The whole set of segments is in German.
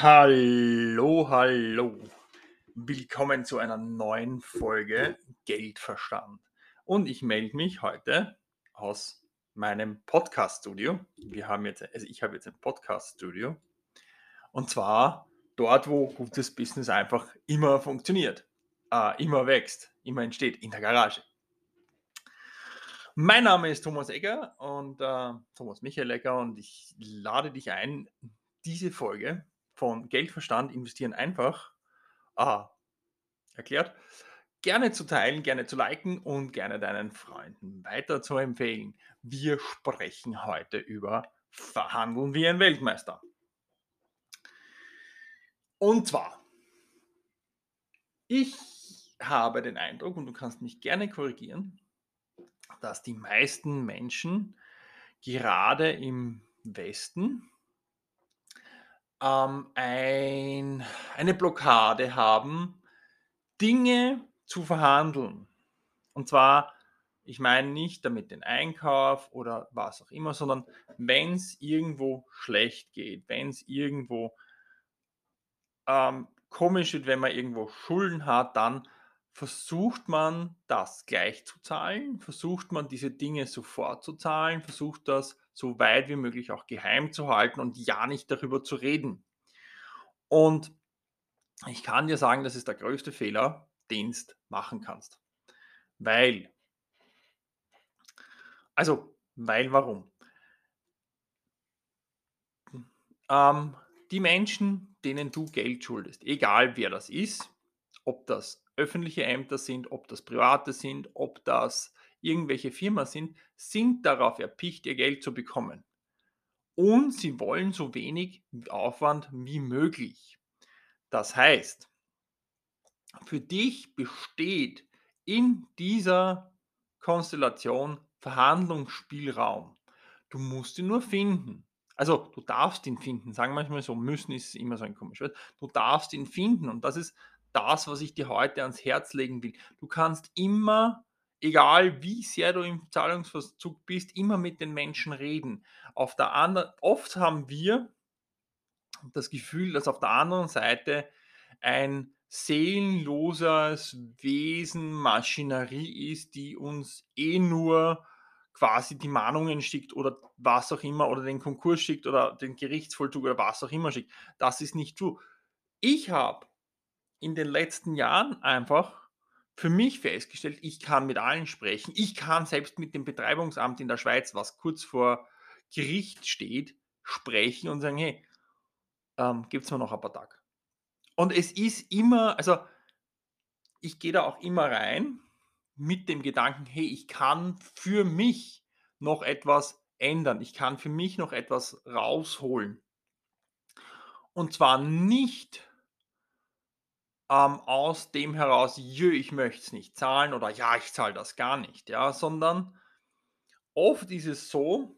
Hallo, hallo. Willkommen zu einer neuen Folge Geldverstand. Und ich melde mich heute aus meinem Podcast-Studio. Wir haben jetzt, also ich habe jetzt ein Podcast-Studio. Und zwar dort, wo gutes Business einfach immer funktioniert, äh, immer wächst, immer entsteht, in der Garage. Mein Name ist Thomas Egger und äh, Thomas Michael Egger und ich lade dich ein, diese Folge von Geldverstand investieren einfach ah, erklärt, gerne zu teilen, gerne zu liken und gerne deinen Freunden weiter zu empfehlen. Wir sprechen heute über Verhandeln wie ein Weltmeister. Und zwar, ich habe den Eindruck, und du kannst mich gerne korrigieren, dass die meisten Menschen gerade im Westen ähm, ein, eine Blockade haben, Dinge zu verhandeln. Und zwar, ich meine nicht damit den Einkauf oder was auch immer, sondern wenn es irgendwo schlecht geht, wenn es irgendwo ähm, komisch wird, wenn man irgendwo Schulden hat, dann versucht man das gleich zu zahlen, versucht man diese Dinge sofort zu zahlen, versucht das so weit wie möglich auch geheim zu halten und ja nicht darüber zu reden. Und ich kann dir sagen, das ist der größte Fehler, den du machen kannst. Weil, also, weil warum? Ähm, die Menschen, denen du Geld schuldest, egal wer das ist, ob das öffentliche Ämter sind, ob das private sind, ob das irgendwelche Firmen sind, sind darauf erpicht, ihr Geld zu bekommen. Und sie wollen so wenig Aufwand wie möglich. Das heißt, für dich besteht in dieser Konstellation Verhandlungsspielraum. Du musst ihn nur finden. Also du darfst ihn finden, sagen manchmal so, müssen ist immer so ein komisches Wort. Du darfst ihn finden und das ist das, was ich dir heute ans Herz legen will. Du kannst immer, egal wie sehr du im Zahlungsverzug bist, immer mit den Menschen reden. Auf der anderen, oft haben wir das Gefühl, dass auf der anderen Seite ein seelenloses Wesen, Maschinerie ist, die uns eh nur quasi die Mahnungen schickt oder was auch immer oder den Konkurs schickt oder den Gerichtsvollzug oder was auch immer schickt. Das ist nicht true. Ich habe in den letzten Jahren einfach für mich festgestellt, ich kann mit allen sprechen. Ich kann selbst mit dem Betreibungsamt in der Schweiz, was kurz vor Gericht steht, sprechen und sagen, hey, ähm, gibt es mir noch ein paar Tage. Und es ist immer, also ich gehe da auch immer rein mit dem Gedanken, hey, ich kann für mich noch etwas ändern. Ich kann für mich noch etwas rausholen. Und zwar nicht ähm, aus dem heraus, jö, ich möchte es nicht zahlen oder ja, ich zahle das gar nicht, ja, sondern oft ist es so,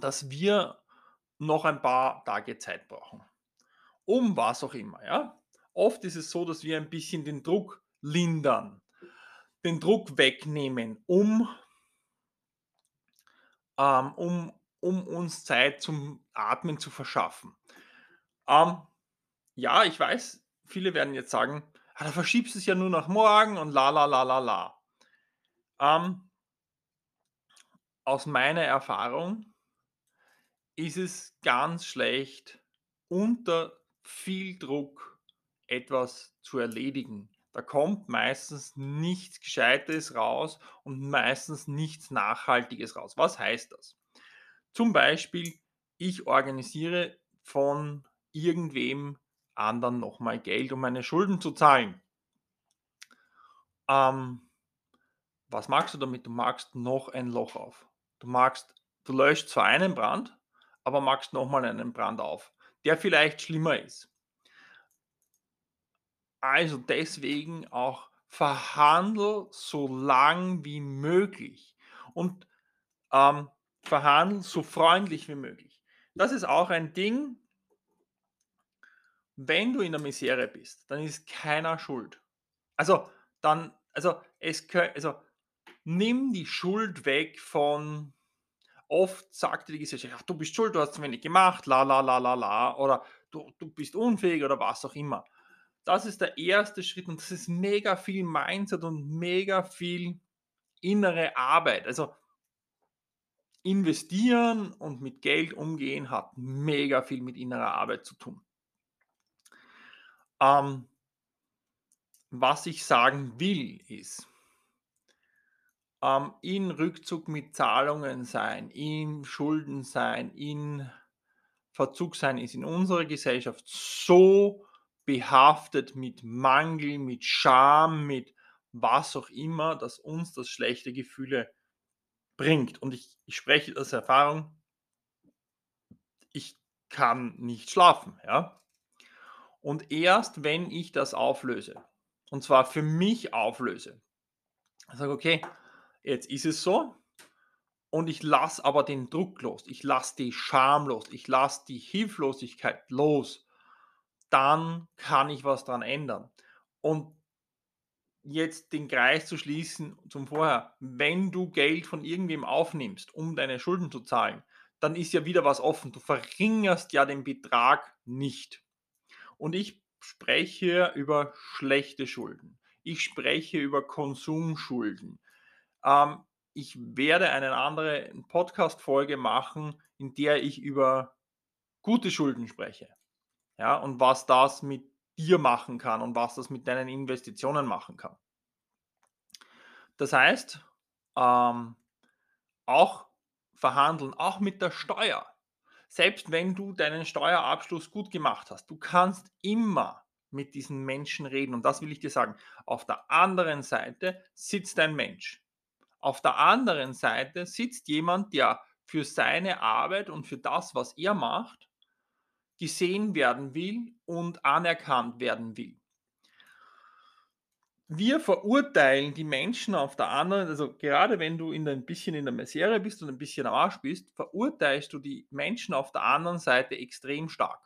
dass wir noch ein paar Tage Zeit brauchen. Um was auch immer, ja. Oft ist es so, dass wir ein bisschen den Druck lindern, den Druck wegnehmen, um, ähm, um, um uns Zeit zum Atmen zu verschaffen. Ähm, ja, ich weiß, viele werden jetzt sagen, ah, da verschiebst du es ja nur nach morgen und la la la la la. Ähm, aus meiner Erfahrung ist es ganz schlecht, unter viel Druck etwas zu erledigen. Da kommt meistens nichts Gescheites raus und meistens nichts Nachhaltiges raus. Was heißt das? Zum Beispiel, ich organisiere von irgendwem anderen nochmal Geld, um meine Schulden zu zahlen. Ähm, was magst du damit? Du magst noch ein Loch auf. Du magst, du löscht zwar einen Brand, aber magst nochmal einen Brand auf, der vielleicht schlimmer ist. Also deswegen auch verhandel so lang wie möglich und ähm, verhandel so freundlich wie möglich. Das ist auch ein Ding, wenn du in der Misere bist, dann ist keiner schuld. Also, dann, also, es, also, nimm die Schuld weg von, oft sagte die Gesellschaft, ja, du bist schuld, du hast zu wenig gemacht, la, la, la, la, la, oder du, du bist unfähig oder was auch immer. Das ist der erste Schritt und das ist mega viel Mindset und mega viel innere Arbeit. Also investieren und mit Geld umgehen hat mega viel mit innerer Arbeit zu tun. Ähm, was ich sagen will, ist, ähm, in Rückzug mit Zahlungen sein, in Schulden sein, in Verzug sein, ist in unserer Gesellschaft so behaftet mit Mangel, mit Scham, mit was auch immer, dass uns das schlechte Gefühle bringt. Und ich, ich spreche aus Erfahrung, ich kann nicht schlafen. Ja? Und erst wenn ich das auflöse, und zwar für mich auflöse, sage, okay, jetzt ist es so, und ich lasse aber den Druck los, ich lasse die Scham los, ich lasse die Hilflosigkeit los, dann kann ich was dran ändern. Und jetzt den Kreis zu schließen zum Vorher, wenn du Geld von irgendwem aufnimmst, um deine Schulden zu zahlen, dann ist ja wieder was offen. Du verringerst ja den Betrag nicht. Und ich spreche über schlechte Schulden. Ich spreche über Konsumschulden. Ähm, ich werde eine andere Podcast-Folge machen, in der ich über gute Schulden spreche. Ja, und was das mit dir machen kann und was das mit deinen Investitionen machen kann. Das heißt, ähm, auch verhandeln, auch mit der Steuer. Selbst wenn du deinen Steuerabschluss gut gemacht hast, du kannst immer mit diesen Menschen reden. Und das will ich dir sagen. Auf der anderen Seite sitzt ein Mensch. Auf der anderen Seite sitzt jemand, der für seine Arbeit und für das, was er macht, gesehen werden will und anerkannt werden will. Wir verurteilen die Menschen auf der anderen, also gerade wenn du in ein bisschen in der Misere bist und ein bisschen am Arsch bist, verurteilst du die Menschen auf der anderen Seite extrem stark.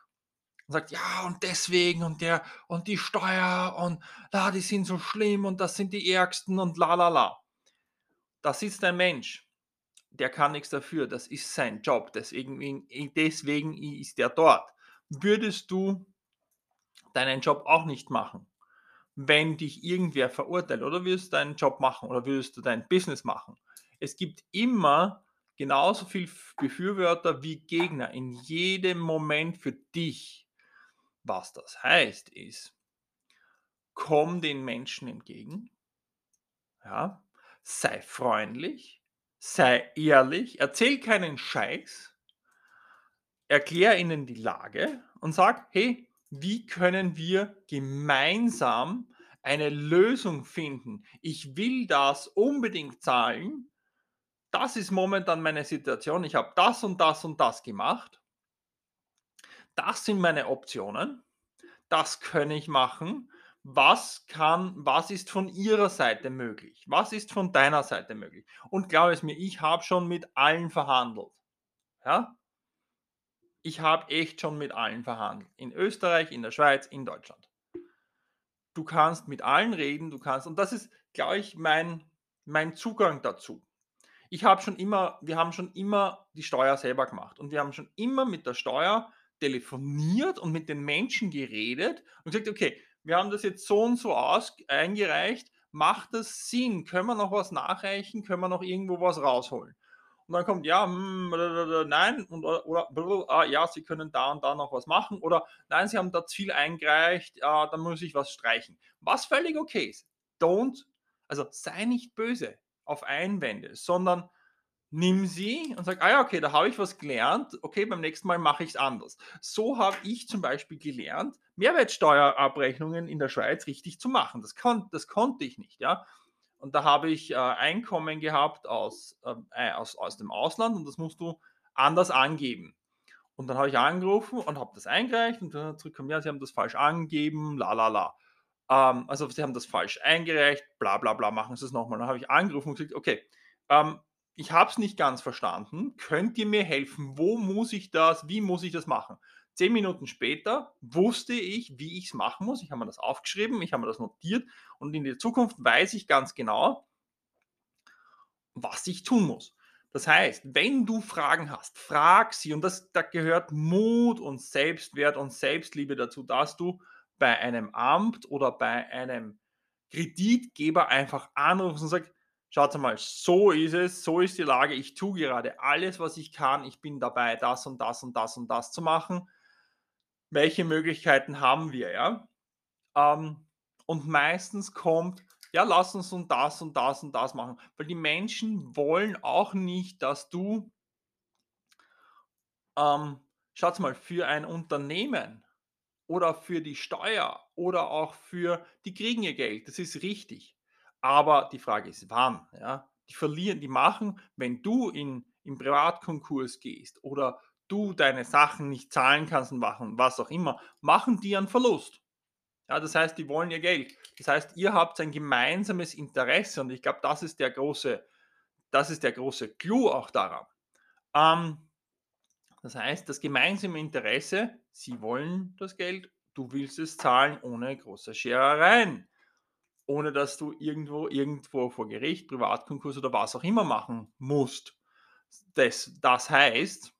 Und sagt, ja, und deswegen und der und die Steuer und da, die sind so schlimm und das sind die Ärgsten und la la la. Da sitzt ein Mensch, der kann nichts dafür, das ist sein Job, deswegen, deswegen ist er dort würdest du deinen Job auch nicht machen, wenn dich irgendwer verurteilt oder würdest du deinen Job machen oder würdest du dein Business machen. Es gibt immer genauso viel Befürworter wie Gegner in jedem Moment für dich. Was das heißt ist, komm den Menschen entgegen, ja, sei freundlich, sei ehrlich, erzähl keinen Scheiß, erkläre ihnen die Lage und sag, hey, wie können wir gemeinsam eine Lösung finden? Ich will das unbedingt zahlen. Das ist momentan meine Situation. Ich habe das und das und das gemacht. Das sind meine Optionen. Das kann ich machen. Was kann, was ist von Ihrer Seite möglich? Was ist von deiner Seite möglich? Und glaube es mir, ich habe schon mit allen verhandelt. Ja? Ich habe echt schon mit allen verhandelt. In Österreich, in der Schweiz, in Deutschland. Du kannst mit allen reden, du kannst, und das ist, glaube ich, mein, mein Zugang dazu. Ich habe schon immer, wir haben schon immer die Steuer selber gemacht und wir haben schon immer mit der Steuer telefoniert und mit den Menschen geredet und gesagt, okay, wir haben das jetzt so und so aus, eingereicht, macht das Sinn? Können wir noch was nachreichen? Können wir noch irgendwo was rausholen? Und dann kommt, ja, hm, nein, und, oder, ah, ja, Sie können da und da noch was machen oder nein, Sie haben da zu viel eingereicht, ah, dann muss ich was streichen. Was völlig okay ist. Don't, also sei nicht böse auf Einwände, sondern nimm sie und sag, ah ja, okay, da habe ich was gelernt, okay, beim nächsten Mal mache ich es anders. So habe ich zum Beispiel gelernt, Mehrwertsteuerabrechnungen in der Schweiz richtig zu machen. Das, kon das konnte ich nicht, ja. Und da habe ich äh, Einkommen gehabt aus, ähm, äh, aus, aus dem Ausland und das musst du anders angeben. Und dann habe ich angerufen und habe das eingereicht und dann zurückgekommen, ja, sie haben das falsch angegeben, la la la. Ähm, also sie haben das falsch eingereicht, bla bla bla, machen Sie es nochmal. Dann habe ich angerufen und gesagt, okay, ähm, ich habe es nicht ganz verstanden, könnt ihr mir helfen? Wo muss ich das, wie muss ich das machen? Zehn Minuten später wusste ich, wie ich es machen muss. Ich habe mir das aufgeschrieben, ich habe mir das notiert und in der Zukunft weiß ich ganz genau, was ich tun muss. Das heißt, wenn du Fragen hast, frag sie und das da gehört Mut und Selbstwert und Selbstliebe dazu, dass du bei einem Amt oder bei einem Kreditgeber einfach anrufst und sagst: „Schaut mal, so ist es, so ist die Lage. Ich tue gerade alles, was ich kann. Ich bin dabei, das und das und das und das zu machen. Welche Möglichkeiten haben wir?“ Ja? Ähm, und meistens kommt: „Ja, lass uns und das und das und das machen.“ Weil die Menschen wollen auch nicht, dass du ähm, schaut mal, für ein Unternehmen oder für die Steuer oder auch für die kriegen ihr Geld, das ist richtig. Aber die Frage ist wann, ja? Die verlieren die machen, wenn du in in Privatkonkurs gehst oder du deine Sachen nicht zahlen kannst und machen, was auch immer, machen die einen Verlust. Ja, das heißt, die wollen ihr Geld. Das heißt, ihr habt ein gemeinsames Interesse und ich glaube, das ist der große das ist der große Clou auch daran. Ähm, das heißt, das gemeinsame Interesse, sie wollen das Geld, du willst es zahlen ohne große Scherereien, ohne dass du irgendwo irgendwo vor Gericht, Privatkonkurs oder was auch immer machen musst. Das das heißt,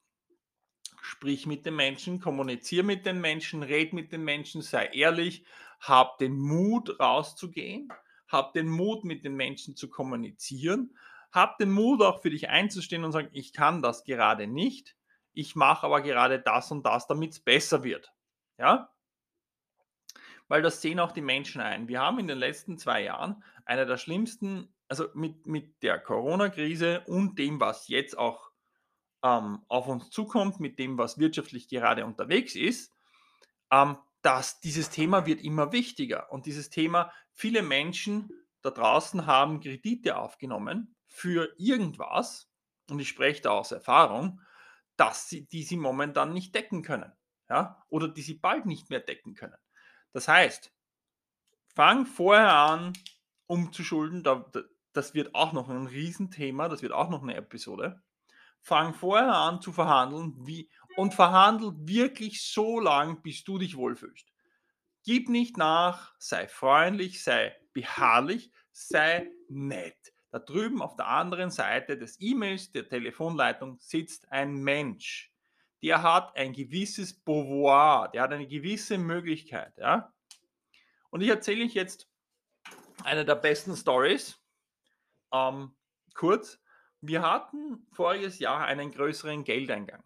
sprich mit den Menschen, kommuniziere mit den Menschen, red mit den Menschen, sei ehrlich, hab den Mut rauszugehen, hab den Mut mit den Menschen zu kommunizieren, hab den Mut auch für dich einzustehen und sagen: „Ich kann das gerade nicht. Ich mache aber gerade das und das, damit's besser wird.“ Ja? Weil das sehen auch die Menschen ein. Wir haben in den letzten 2 Jahren eine der schlimmsten also mit mit der Corona-Krise und dem, was jetzt auch, ähm, auf uns zukommt, mit dem, was wirtschaftlich gerade unterwegs ist, ähm, dass dieses Thema wird immer wichtiger. Und dieses Thema viele Menschen da draußen haben Kredite aufgenommen für irgendwas, und ich spreche da aus Erfahrung, dass sie die sie momentan nicht decken können, ja, oder die sie bald nicht mehr decken können. Das heißt, fang vorher an umzuschulden, das wird auch noch 'n Riesenthema, das wird auch noch 'ne Episode. Fang vorher an zu verhandeln, wie und verhandle wirklich so lang, bis du dich wohlfühlst. Gib nicht nach, sei freundlich, sei beharrlich, sei nett. Da drüben auf der anderen Seite des E-Mails, der Telefonleitung sitzt ein Mensch. Der hat ein gewisses Pouvoir, der hat eine gewisse Möglichkeit, ja? Und ich erzähle euch jetzt eine der besten Stories. Ähm, kurz, wir hatten voriges Jahr einen größeren Geldeingang.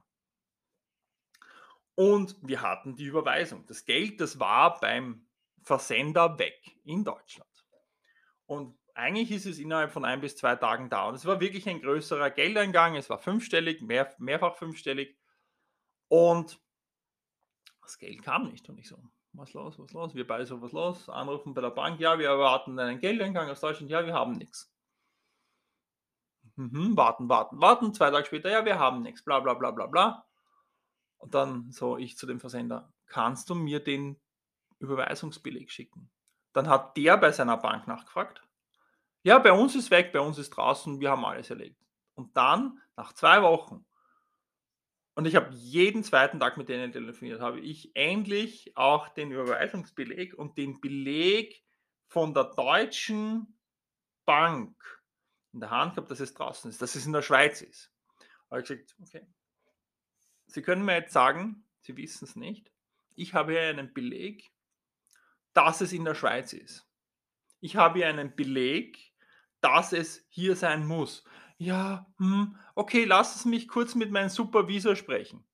Und wir hatten die Überweisung. Das Geld, das war beim Versender weg in Deutschland. Und eigentlich ist es innerhalb von 1 bis 2 Tagen da. Und es war wirklich ein größerer Geldeingang. Es war fünfstellig, mehr mehrfach fünfstellig. Und das Geld kam nicht. Und ich so: „Was los, was los?“ Wir beide so: „Was los?“ Anrufen bei der Bank: „Ja, wir erwarten einen Geldeingang aus Deutschland.“ „Ja, wir haben nix.“ Mhm, warten, warten, warten. 2 Tage später: „Ja, wir haben nix.“ Bla, bla, bla, bla, bla. Und dann so ich zu dem Versender: „Kannst du mir den Überweisungsbeleg schicken?“ Dann hat der bei seiner Bank nachgefragt: „Ja, bei uns ist weg, bei uns ist draußen, wir haben alles erledigt.“ Und dann nach 2 Wochen und ich habe jeden zweiten Tag mit denen telefoniert, habe ich endlich auch den Überweisungsbeleg und den Beleg von der deutschen Bank in der Hand gehabt, dass es draußen ist, dass es in der Schweiz ist. Habe ich gesagt: „Okay“ „Sie können mir jetzt sagen, Sie wissen's nicht. Ich habe hier einen Beleg, dass es in der Schweiz ist. Ich habe hier einen Beleg, dass es hier sein muss.“ „Ja, hm, okay, lassen Sie mich kurz mit meinem Supervisor sprechen.“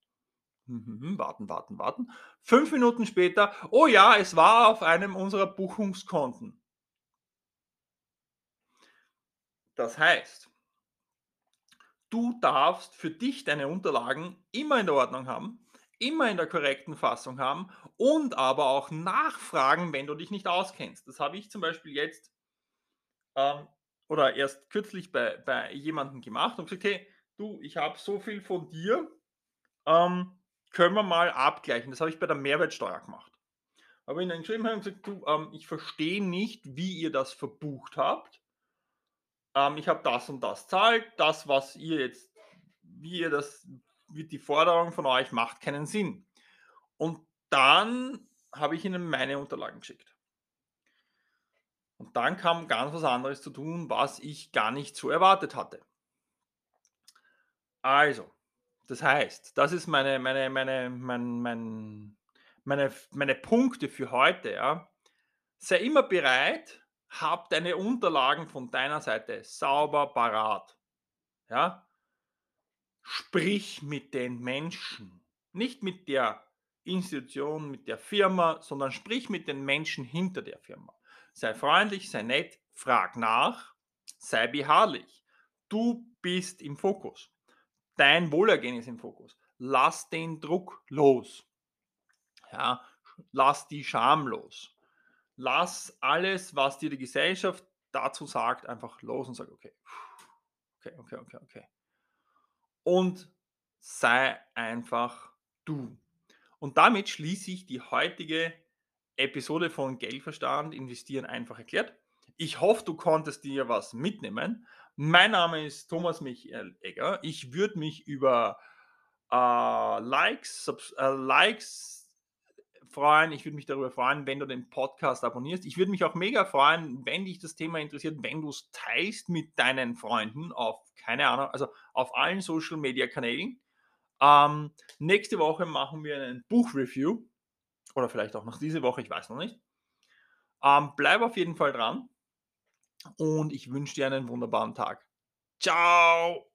Mhm, warten, warten, warten. 5 Minuten später: „Oh ja, es war auf einem unserer Buchungskonten.“ Das heißt du darfst für dich deine Unterlagen immer in der Ordnung haben, immer in der korrekten Fassung haben und aber auch nachfragen, wenn du dich nicht auskennst. Das habe ich zum Beispiel jetzt ähm, oder erst kürzlich bei bei jemandem gemacht und gesagt: „Hey, du, ich habe so viel von dir, ähm, können wir mal abgleichen?“ Das habe ich bei der Mehrwertsteuer gemacht. Habe ihnen geschrieben, habe gesagt: „Du, ähm, ich verstehe nicht, wie ihr das verbucht habt.“ Ähm, ich habe das und das zahlt, das, was ihr jetzt wie ihr das wie die Forderung von euch macht keinen Sinn. Und dann habe ich ihnen meine Unterlagen geschickt. Und dann kam ganz was anderes zu tun, was ich gar nicht so erwartet hatte. Also, das heißt, das ist meine meine meine mein mein meine meine Punkte für heute, ja. Sei immer bereit, hab deine Unterlagen von deiner Seite sauber parat, ja? Sprich mit den Menschen, nicht mit der Institution, mit der Firma, sondern sprich mit den Menschen hinter der Firma. Sei freundlich, sei nett, frag nach, sei beharrlich. Du bist im Fokus. Dein Wohlergehen ist im Fokus. Lass den Druck los. Ja, lass die Scham los. Lass alles, was dir die Gesellschaft dazu sagt, einfach los und sag: „Okay, okay, okay, okay, okay.“ Und sei einfach du. Und damit schließe ich die heutige Episode von Geldverstand investieren einfach erklärt. Ich hoffe, du konntest dir was mitnehmen. Mein Name ist Thomas Michael Egger. Ich würde mich über äh, Likes, Subs äh, Likes freuen. Ich würde mich darüber freuen, wenn du den Podcast abonnierst. Ich würde mich auch mega freuen, wenn dich das Thema interessiert, wenn du es teilst mit deinen Freunden auf, keine Ahnung, also auf allen Social Media Kanälen. Ähm, nächste Woche machen wir einen Buchreview. Oder vielleicht auch noch diese Woche, ich weiß noch nicht. Ähm, bleib auf jeden Fall dran und ich wünsche dir einen wunderbaren Tag. Ciao!